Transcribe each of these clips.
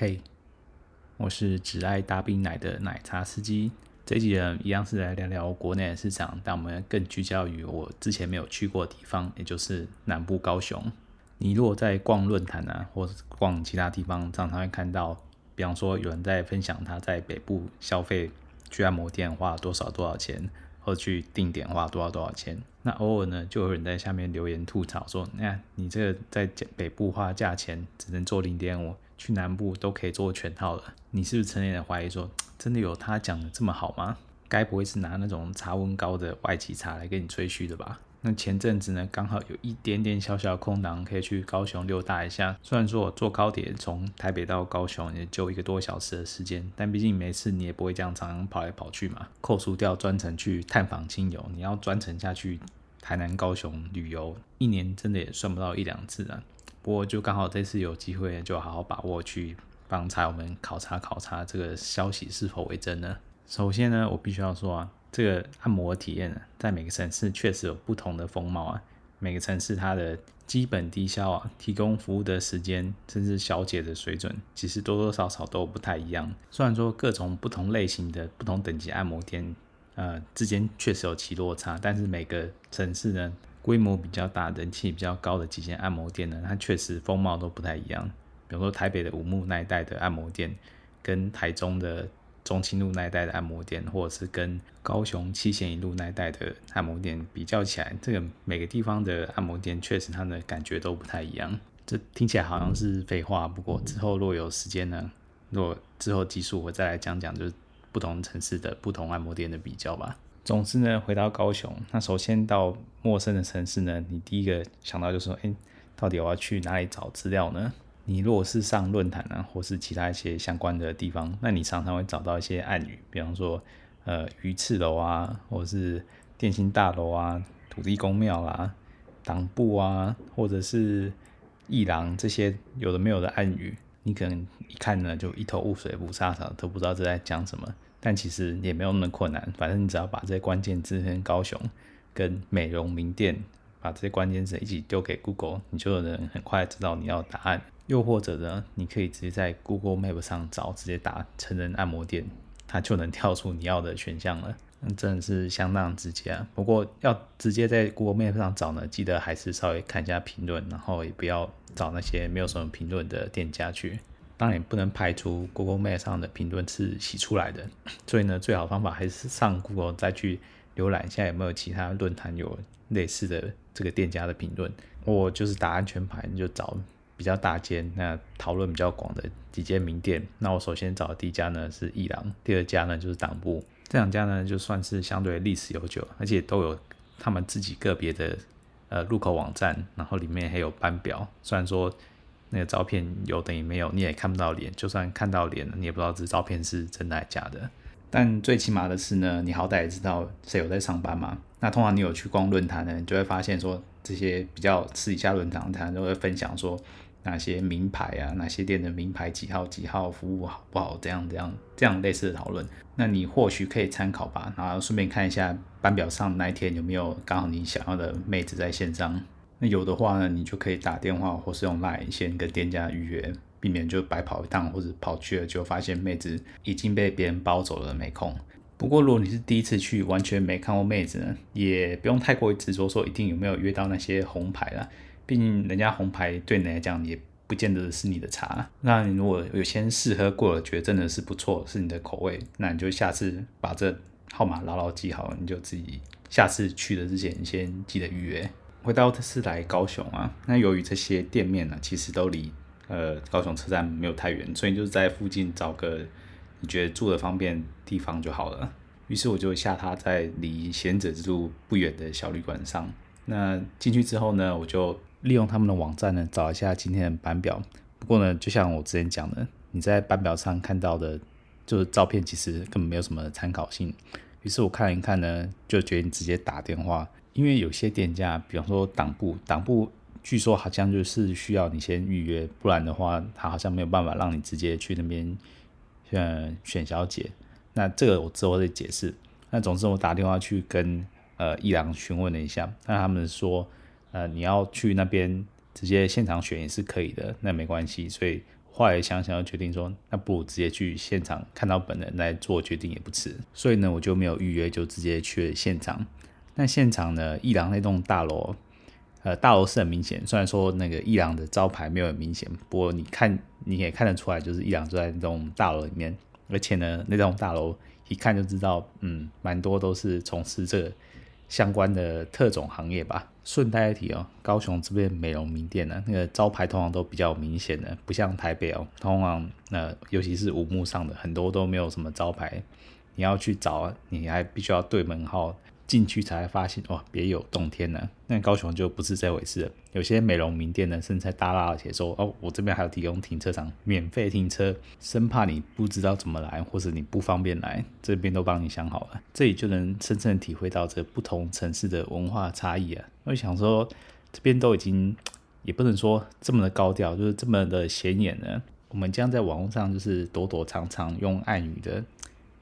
嘿我是只爱大冰奶的奶茶司机。这一集呢，一样是来聊聊国内的市场，但我们更聚焦于我之前没有去过的地方，也就是南部高雄。你如果在逛论坛啊，或者逛其他地方，常常会看到，比方说有人在分享他在北部消费去按摩店花多少多少钱，或去定点花多少多少钱。那偶尔呢，就有人在下面留言吐槽说：“那你这个在北部花价钱只能做零点五。”去南部都可以做全套了，你是不是成年人怀疑说，真的有他讲的这么好吗？该不会是拿那种茶温高的外籍茶来给你吹嘘的吧？那前阵子呢，刚好有一点点小小的空档，可以去高雄溜达一下。虽然说我坐高铁从台北到高雄也就一个多小时的时间，但毕竟每次你也不会这样常常跑来跑去嘛。扣除掉专程去探访亲友，你要专程下去台南、高雄旅游，一年真的也算不到一两次啊。不过就刚好这次有机会，就好好把握去帮茶友们考察考察这个消息是否为真呢？首先呢，我必须要说啊，这个按摩体验呢，在每个城市确实有不同的风貌啊。每个城市它的基本低消啊，提供服务的时间，甚至小姐的水准，其实多多少少都不太一样。虽然说各种不同类型的不同等级按摩店，呃，之间确实有其落差，但是每个城市呢，规模比较大、人气比较高的几间按摩店呢，它确实风貌都不太一样。比如说台北的五木那一带的按摩店，跟台中的中清路那一带的按摩店，或者是跟高雄七贤一路那一带的按摩店比较起来，这个每个地方的按摩店确实它的感觉都不太一样。这听起来好像是废话，不过之后若有时间呢，若之后技术我再来讲讲，就是不同城市的不同按摩店的比较吧。总之呢，回到高雄，那首先到陌生的城市呢，你第一个想到就是说，哎，到底我要去哪里找资料呢？你如果是上论坛啊，或是其他一些相关的地方，那你常常会找到一些暗语，比方说，呃，鱼翅楼啊，或是电信大楼啊，土地公庙啦，党部啊，或者是艺廊这些有的没有的暗语，你可能一看呢就一头雾水，雾煞煞都不知道这在讲什么。但其实也没有那么困难，反正你只要把这些关键字跟高雄、跟美容名店，把这些关键字一起丢给 Google，你就能很快知道你要的答案。又或者呢，你可以直接在 Google Map 上找，直接打成人按摩店，它就能跳出你要的选项了。那真的是相当直接啊。不过要直接在 Google Map 上找呢，记得还是稍微看一下评论，然后也不要找那些没有什么评论的店家去。当然也不能排除 Google Map 上的评论是洗出来的，所以呢，最好方法还是上 Google 再去浏览一下有没有其他论坛有类似的这个店家的评论。我就是打安全牌，就找比较大间、那讨论比较广的几间名店。那我首先找的第一家呢是艺廊，第二家呢就是党部。这两家呢就算是相对历史悠久，而且都有他们自己个别的呃入口网站，然后里面还有班表。虽然说。那个照片有等于没有，你也看不到脸。就算看到脸，你也不知道这照片是真的还是假的。但最起码的是呢，你好歹也知道谁有在上班嘛。那通常你有去逛论坛呢，你就会发现说，这些比较私底下论坛，他都会分享说哪些名牌啊，哪些店的名牌几号几号，服务好不好，这样这样这样类似的讨论。那你或许可以参考吧，然后顺便看一下班表上那一天有没有刚好你想要的妹子在线上。那有的话呢，你就可以打电话或是用 LINE 先跟店家预约，避免就白跑一趟或者跑去了就发现妹子已经被别人包走了，没空。不过如果你是第一次去，完全没看过妹子呢，也不用太过于执着说一定有没有约到那些红牌啦。毕竟人家红牌对你来讲也不见得是你的茶。那你如果有先试喝过了，觉得真的是不错，是你的口味，那你就下次把这号码牢牢记好，你就自己下次去的之前先记得预约。回到是来高雄啊，那由于这些店面呢，其实都离呃高雄车站没有太远，所以就是在附近找个你觉得住的方便地方就好了。于是我就下榻在离贤者之路不远的小旅馆上。那进去之后呢，我就利用他们的网站呢找一下今天的班表。不过呢，就像我之前讲的，你在班表上看到的，就是照片，其实根本没有什么参考性。于是我看一看呢，就决定直接打电话。因为有些店家，比方说党部，党部据说好像就是需要你先预约，不然的话，他好像没有办法让你直接去那边，呃，选小姐。那这个我之后再解释。那总之我打电话去跟呃艺廊询问了一下，那他们说，呃，你要去那边直接现场选也是可以的，那没关系。所以后来想想，就决定说，那不如直接去现场看到本人来做决定也不迟。所以呢，我就没有预约，就直接去了现场。那现场呢，艺廊那栋大楼，呃，大楼是很明显，虽然说那个艺廊的招牌没有很明显，不过你看你也看得出来，就是艺廊就在那栋大楼里面。而且呢，那栋大楼一看就知道，嗯，蛮多都是从事这相关的特种行业吧。顺带一提哦，高雄这边美容名店呢，那个招牌通常都比较明显的，不像台北哦，通常呃，尤其是五木上的很多都没有什么招牌，你要去找，你还必须要对门号。进去才发现哇，别有洞天呢。那高雄就不是这回事了。有些美容名店呢，甚至在大大写说哦，我这边还有提供停车场，免费停车，生怕你不知道怎么来，或者你不方便来，这边都帮你想好了。这里就能深深体会到这不同城市的文化差异啊。我想说，这边都已经 也不能说这么的高调，就是这么的显眼了。我们将在网络上就是躲躲藏藏用暗语的，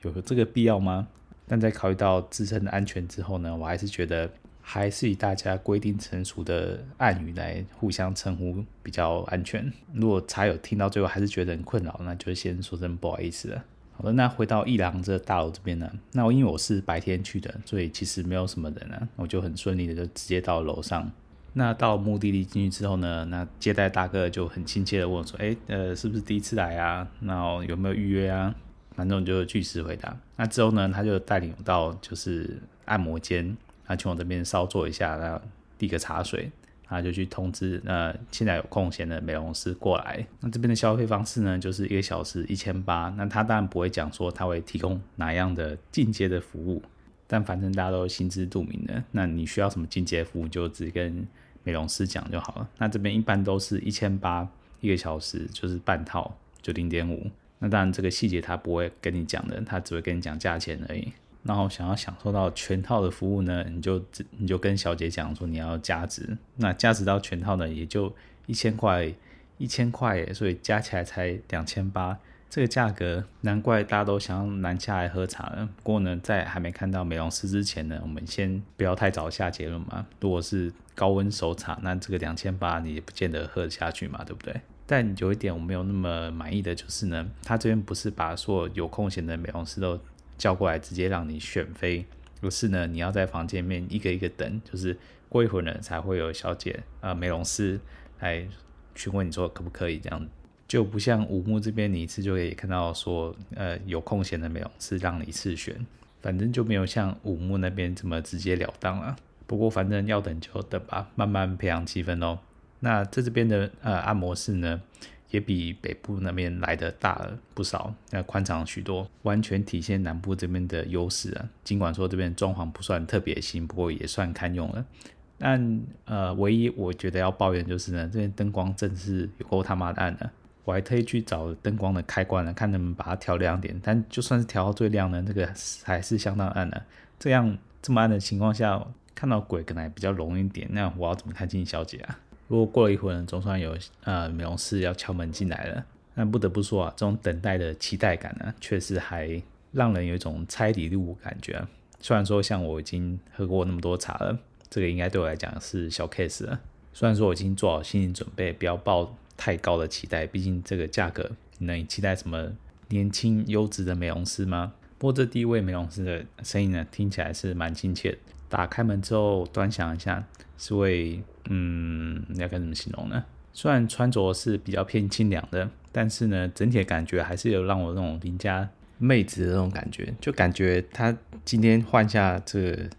有这个必要吗？但在考虑到自身的安全之后呢，我还是觉得还是以大家规定成熟的暗语来互相称呼比较安全。如果茶友听到最后还是觉得很困扰，那就先说声不好意思了。好的，那回到一郎这大楼这边呢，那因为我是白天去的，所以其实没有什么人啊，我就很顺利的就直接到楼上。那到目的地进去之后呢，那接待大哥就很亲切的问我说：“哎，呃，是不是第一次来啊？那有没有预约啊？”反正就据实回答。那之后呢，他就带领我到就是按摩间，他请我这边稍坐一下，然后递个茶水，他就去通知呃现在有空闲的美容师过来。那这边的消费方式呢，就是一个小时一千八。那他当然不会讲说他会提供哪样的进阶的服务，但反正大家都心知肚明的。那你需要什么进阶服务，就直接跟美容师讲就好了。那这边一般都是一千八一个小时，就是半套，就零点五。那当然，这个细节他不会跟你讲的，他只会跟你讲价钱而已。然后想要享受到全套的服务呢，你就你就跟小姐讲说你要加值。那加值到全套呢，也就一千块，一千块，所以加起来才两千八。这个价格，难怪大家都想要南下来喝茶了。不过呢，在还没看到美容师之前呢，我们先不要太早下结论嘛。如果是高温熟茶，那这个两千八你也不见得喝得下去嘛，对不对？但有一点我没有那么满意的就是呢，他这边不是把所有有空闲的美容师都叫过来直接让你选妃，而是呢，你要在房间里面一个一个等，就是过一会儿呢才会有小姐啊、呃、美容师来询问你说可不可以这样，就不像武木这边你一次就可以看到说呃有空闲的美容师让你一次选，反正就没有像武木那边这么直截了当了。不过反正要等就等吧，慢慢培养气氛哦。那在这边的呃按摩室呢，也比北部那边来的大了不少，那宽敞许多，完全体现南部这边的优势啊。尽管说这边装潢不算特别新，不过也算堪用了。但呃，唯一我觉得要抱怨就是呢，这边灯光真是有够他妈的暗的。我还特意去找灯光的开关了，看能不能把它调亮点。但就算是调到最亮呢，这个还是相当暗的。这样这么暗的情况下，看到鬼可能还比较容易一点。那我要怎么看清小姐啊？如果过了一会儿，总算有呃美容师要敲门进来了。那不得不说啊，这种等待的期待感呢，确实还让人有一种猜底路感觉啊。虽然说像我已经喝过那么多茶了，这个应该对我来讲是小 case 了。虽然说我已经做好心理准备，不要抱太高的期待，毕竟这个价格，你能期待什么年轻优质的美容师吗？不过这第一位美容师的声音呢，听起来是蛮亲切。打开门之后，端详一下，是位。嗯，要该怎么形容呢？虽然穿着是比较偏清凉的，但是呢，整体的感觉还是有让我那种邻家妹子的那种感觉，就感觉她今天换下这个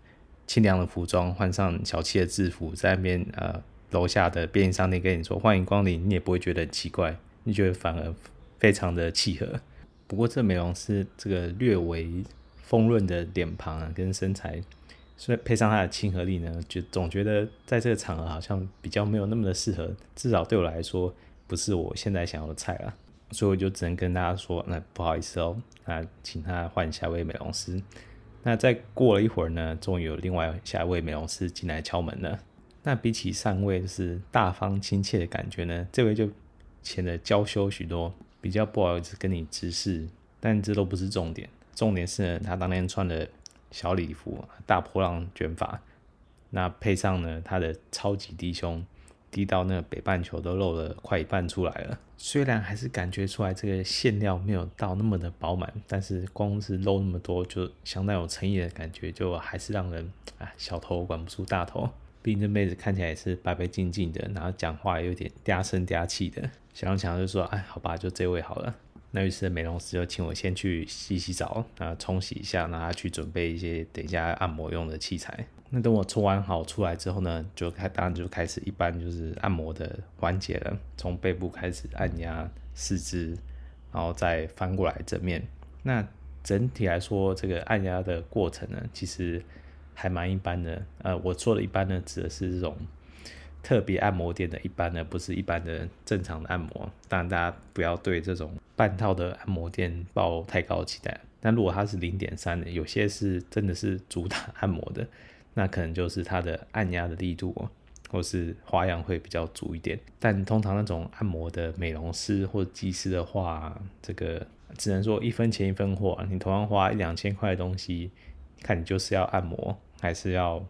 清凉的服装，换上小气的制服，在那边呃楼下的便利商店跟你说欢迎光临，你也不会觉得很奇怪，你觉得反而非常的契合。不过这美容师这个略微丰润的脸庞啊，跟身材。所以配上它的亲和力呢，就总觉得在这个场合好像比较没有那么的适合，至少对我来说不是我现在想要的菜啊。所以我就只能跟大家说，那不好意思哦，那请他换下一位美容师。那再过了一会儿呢，终于有另外下一位美容师进来敲门了。那比起上位就是大方亲切的感觉呢，这位就显得娇羞许多，比较不好意思跟你直视。但这都不是重点，重点是呢，他当天穿的。小礼服，大波浪卷发，那配上呢他的超级低胸，低到那个北半球都露了快一半出来了。虽然还是感觉出来这个馅料没有到那么的饱满，但是光是露那么多就相当有诚意的感觉，就还是让人啊小头管不住大头。毕竟这妹子看起来也是白白净净的，然后讲话有点嗲声嗲气的。想想就说，哎，好吧，就这位好了。那于是美容师就请我先去洗洗澡，啊冲洗一下，然后去准备一些等一下按摩用的器材。那等我冲完好出来之后呢，就开当然就开始一般就是按摩的环节了，从背部开始按压四肢，然后再翻过来正面。那整体来说，这个按压的过程呢，其实还蛮一般的。呃，我说的一般呢，指的是这种。特别按摩店的一般呢，不是一般的正常的按摩，当然大家不要对这种半套的按摩店抱太高期待。但如果它是零点三的，有些是真的是主打按摩的，那可能就是它的按压的力度或是花样会比较足一点。但通常那种按摩的美容师或技师的话，这个只能说一分钱一分货，你同样花一两千块的东西，看你就是要按摩还是要。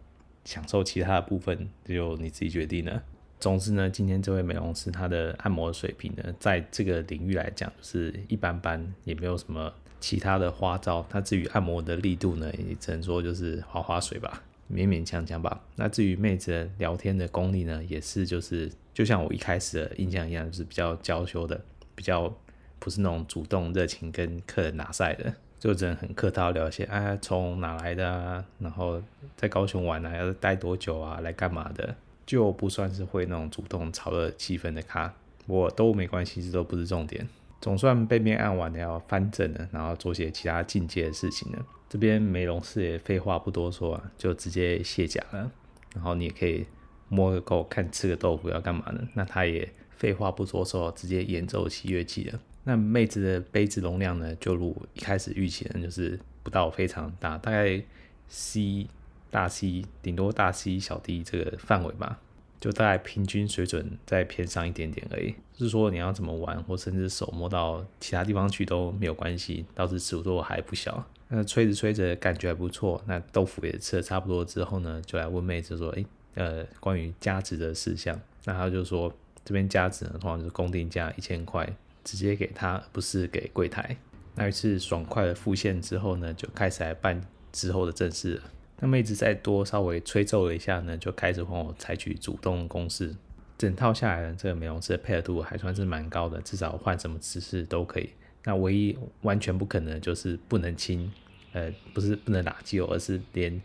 享受其他的部分就你自己决定了。总之呢，今天这位美容师他的按摩水平呢，在这个领域来讲就是一般般，也没有什么其他的花招。那至于按摩的力度呢，也只能说就是划划水吧，勉勉强强吧。那至于妹子聊天的功力呢，也是就是就像我一开始的印象一样，就是比较娇羞的，比较不是那种主动热情跟客人拿赛的。就只能很客套聊一些，哎，从哪来的啊？然后在高雄玩啊，要待多久啊？来干嘛的？就不算是会那种主动炒热气氛的咖，我都没关系，这都不是重点。总算背面按完了，要翻正了，然后做些其他进阶的事情了。这边美容师也废话不多说啊，就直接卸甲了。然后你也可以摸个够，看吃个豆腐要干嘛呢？那他也废话不多说，直接演奏起乐器了。那妹子的杯子容量呢，就如一开始预期的，就是不到非常大，大概 C 大 C 顶多大 C 小 D 这个范围吧，就大概平均水准再偏上一点点而已。就是说你要怎么玩，或甚至手摸到其他地方去都没有关系，倒是尺度还不小。那吹着吹着感觉还不错，那豆腐也吃的差不多之后呢，就来问妹子说，诶、欸，呃，关于加值的事项，那他就说这边加值呢，通常是公定价一千块。直接给他，不是给柜台。那一次爽快的付现之后呢，就开始来办之后的正事了。那妹子再多稍微吹奏了一下呢，就开始帮我采取主动攻势。整套下来呢，这个美容师的配合度还算是蛮高的，至少换什么姿势都可以。那唯一完全不可能就是不能亲，呃，不是不能打击我，而是连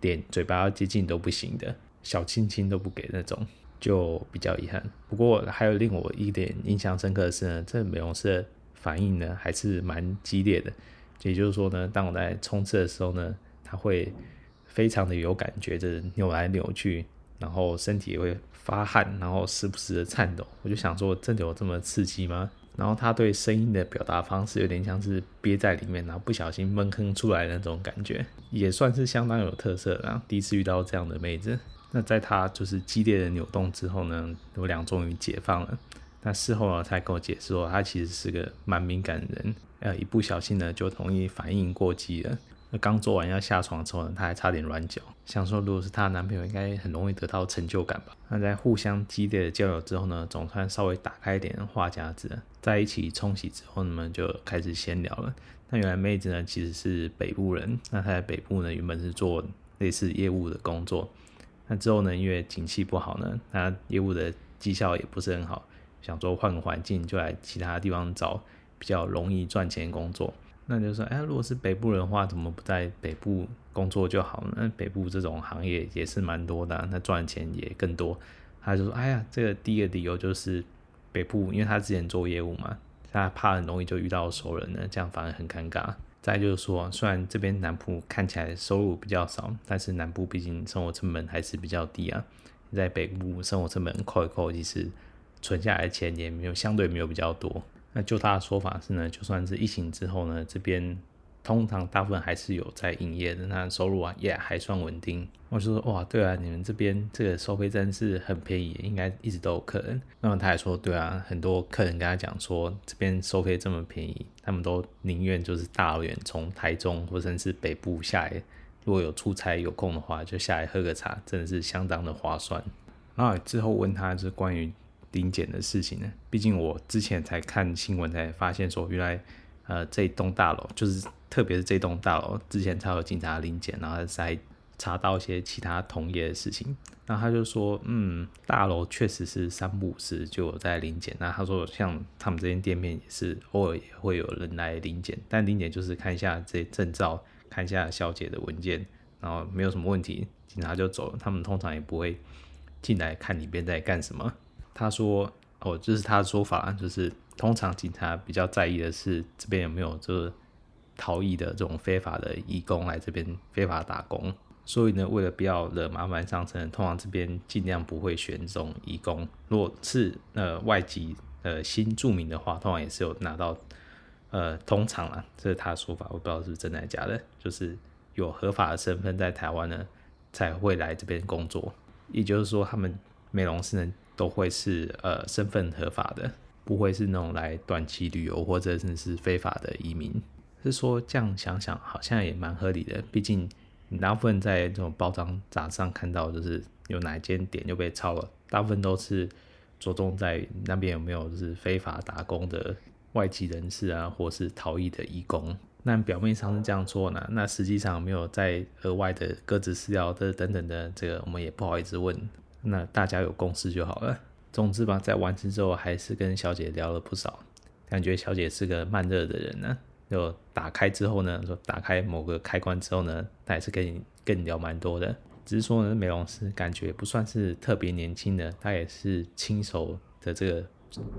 连嘴巴要接近都不行的，小亲亲都不给那种。就比较遗憾，不过还有令我一点印象深刻的是呢，这美容师的反应呢还是蛮激烈的。也就是说呢，当我在冲刺的时候呢，他会非常的有感觉的扭来扭去，然后身体也会发汗，然后时不时的颤抖。我就想说，真的有这么刺激吗？然后他对声音的表达方式有点像是憋在里面，然后不小心闷哼出来那种感觉，也算是相当有特色。然后第一次遇到这样的妹子。那在他就是激烈的扭动之后呢，我俩终于解放了。那事后呢，他跟我解释说，他其实是个蛮敏感的人，呃，一不小心呢，就容易反应过激了。那刚做完要下床之后呢，他还差点软脚。想说，如果是她男朋友，应该很容易得到成就感吧？那在互相激烈的交流之后呢，总算稍微打开一点话匣子，在一起冲洗之后呢，就开始闲聊了。那原来妹子呢，其实是北部人。那她在北部呢，原本是做类似业务的工作。那之后呢，因为景气不好呢，他业务的绩效也不是很好，想说换个环境，就来其他地方找比较容易赚钱工作。那就说，哎，如果是北部人的话，怎么不在北部工作就好了？那北部这种行业也是蛮多的，那赚钱也更多。他就说，哎呀，这个第一个理由就是北部，因为他之前做业务嘛，他怕很容易就遇到熟人呢，这样反而很尴尬。再就是说，虽然这边南部看起来收入比较少，但是南部毕竟生活成本还是比较低啊。在北部生活成本扣一扣，其实存下来的钱也没有相对没有比较多。那就他的说法是呢，就算是疫情之后呢，这边。通常大部分还是有在营业的，那收入啊也还算稳定。我就说哇，对啊，你们这边这个收费站是很便宜，应该一直都有客人。那么他还说，对啊，很多客人跟他讲说，这边收费这么便宜，他们都宁愿就是大老远从台中或者是北部下来，如果有出差有空的话，就下来喝个茶，真的是相当的划算。然后之后问他就是关于临检的事情呢，毕竟我之前才看新闻才发现说，原来呃这栋大楼就是特别是这栋大楼之前才有警察临检，然后才查到一些其他同业的事情。然后他就说，嗯，大楼确实是三不五时就有在临检。那他说，像他们这间店面也是偶尔也会有人来临检，但临检就是看一下这些证照，看一下小姐的文件，然后没有什么问题，警察就走了。他们通常也不会进来看里边在干什么。他说，哦，这是他的说法，就是通常警察比较在意的是这边有没有这个逃逸的这种非法的移工来这边非法打工。所以呢，为了不要惹麻烦上层，通常这边尽量不会选这种移工。如果是呃外籍呃新住民的话，通常也是有拿到呃通常啊，这是他的说法，我不知道是不是真的假的，就是有合法的身份在台湾呢才会来这边工作。也就是说，他们美容师呢都会是呃身份合法的，不会是那种来短期旅游或者是是非法的移民。是说这样想想好像也蛮合理的，毕竟你。大部分在这种报章杂志上看到，就是有哪一间店就被抄了，大部分都是着重在那边有没有是非法打工的外籍人士啊，或是逃逸的义工。那表面上是这样做呢，那实际上有没有在额外的个资资料的等等的，这个我们也不好意思问。那大家有共识就好了。总之吧，在完成之后，还是跟小姐聊了不少，感觉小姐是个慢热的人呢。就打开之后呢，说打开某个开关之后呢，他也是跟你跟你聊蛮多的。只是说呢，美容师感觉不算是特别年轻的，他也是轻熟的这个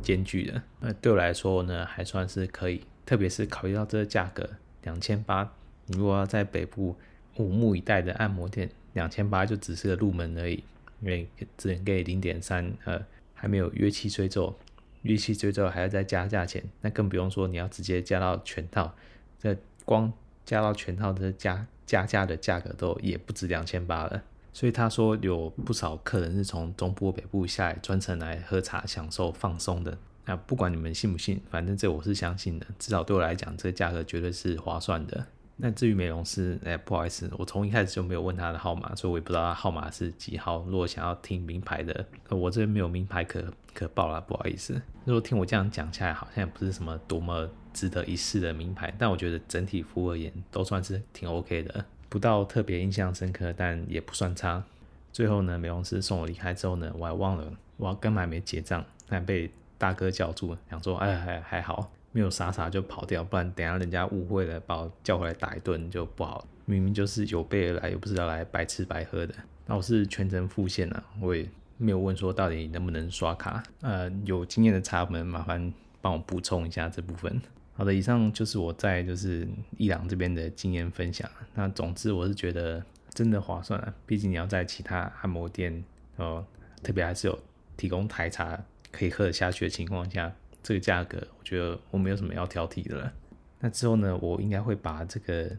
间距的。那对我来说呢，还算是可以。特别是考虑到这个价格两千八，你如果要在北部五木一带的按摩店，两千八就只是个入门而已，因为只能给零点三，呃，还没有约期追奏。预期最后还要再加价钱，那更不用说你要直接加到全套，这光加到全套的加加价的价格都也不止两千八了。所以他说有不少客人是从中部北部下来专程来喝茶享受放松的。那不管你们信不信，反正这我是相信的，至少对我来讲，这个价格绝对是划算的。那至于美容师，哎，不好意思，我从一开始就没有问他的号码，所以我也不知道他号码是几号。如果想要听名牌的，我这边没有名牌可可报了，不好意思。如果听我这样讲下来，好像也不是什么多么值得一试的名牌，但我觉得整体服务而言都算是挺 OK 的，不到特别印象深刻，但也不算差。最后呢，美容师送我离开之后呢，我还忘了我根本还没结账，但被大哥叫住，想说哎还还好。没有傻傻就跑掉，不然等下人家误会了，把我叫回来打一顿就不好。明明就是有备而来，又不是要来白吃白喝的。那我是全程付现啊，我也没有问说到底能不能刷卡。呃，有经验的茶友们麻烦帮我补充一下这部分。好的，以上就是我在就是伊朗这边的经验分享。那总之我是觉得真的划算啊，毕竟你要在其他按摩店哦，特别还是有提供台茶可以喝得下去的情况下。这个价格，我觉得我没有什么要挑剔的了。那之后呢，我应该会把这个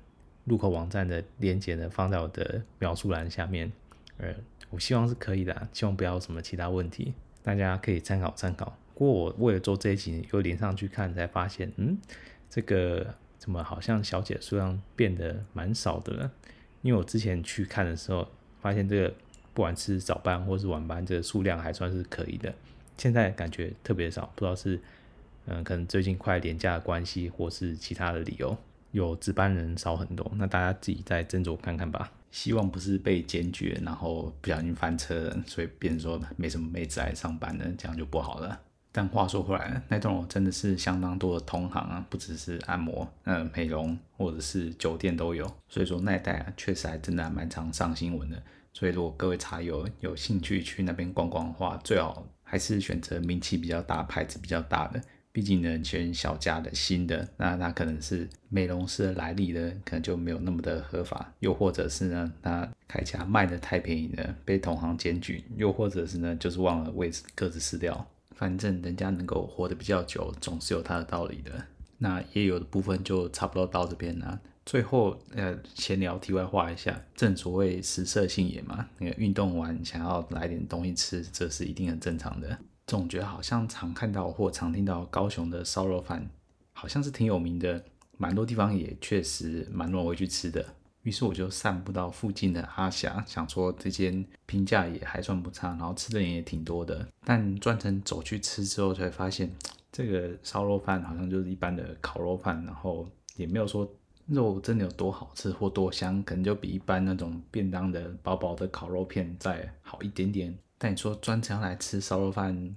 入口网站的链接呢放在我的描述栏下面。呃，我希望是可以的，希望不要有什么其他问题，大家可以参考参考。不过我为了做这一集，又连上去看，才发现，嗯，这个怎么好像小姐数量变得蛮少的了？因为我之前去看的时候，发现这个不管是早班或是晚班，这个数量还算是可以的。现在感觉特别少，不知道是嗯，可能最近快廉价的关系，或是其他的理由，有值班人少很多。那大家自己再斟酌看看吧。希望不是被检举，然后不小心翻车，所以变成说没什么妹子来上班的，这样就不好了。但话说回来，那栋楼真的是相当多的同行啊，不只是按摩、嗯，美容或者是酒店都有。所以说那一带啊，确实还真的还蛮常上新闻的。所以如果各位茶友有兴趣去那边逛逛的话，最好。还是选择名气比较大、牌子比较大的，毕竟呢，选小家的新的，那它可能是美容师的来历呢，可能就没有那么的合法，又或者是呢，它开价卖的太便宜了，被同行检举，又或者是呢，就是忘了位置，各自撕掉。反正人家能够活得比较久，总是有他的道理的。那也有的部分就差不多到这边了。最后，呃，闲聊题外话一下，正所谓食色性也嘛，那个运动完想要来点东西吃，这是一定很正常的。总觉得好像常看到或常听到高雄的烧肉饭，好像是挺有名的，蛮多地方也确实蛮多人会去吃的。于是我就散步到附近的阿霞，想说这间评价也还算不差，然后吃的人也挺多的。但专程走去吃之后，才发现这个烧肉饭好像就是一般的烤肉饭，然后也没有说肉真的有多好吃或多香，可能就比一般那种便当的薄薄的烤肉片再好一点点。但你说专程来吃烧肉饭，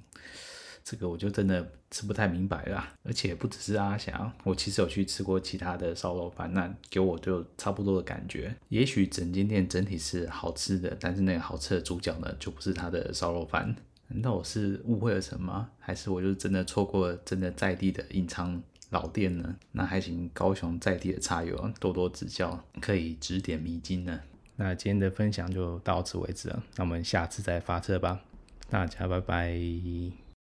这个我就真的。吃不太明白啦，而且不只是阿霞，我其实有去吃过其他的烧肉饭，那给我就差不多的感觉。也许整间店整体是好吃的，但是那个好吃的主角呢，就不是他的烧肉饭。难道我是误会了什么？还是我就真的错过了真的在地的隐藏老店呢？那还请高雄在地的茶友多多指教，可以指点迷津呢。那今天的分享就到此为止了，那我们下次再发车吧，大家拜拜。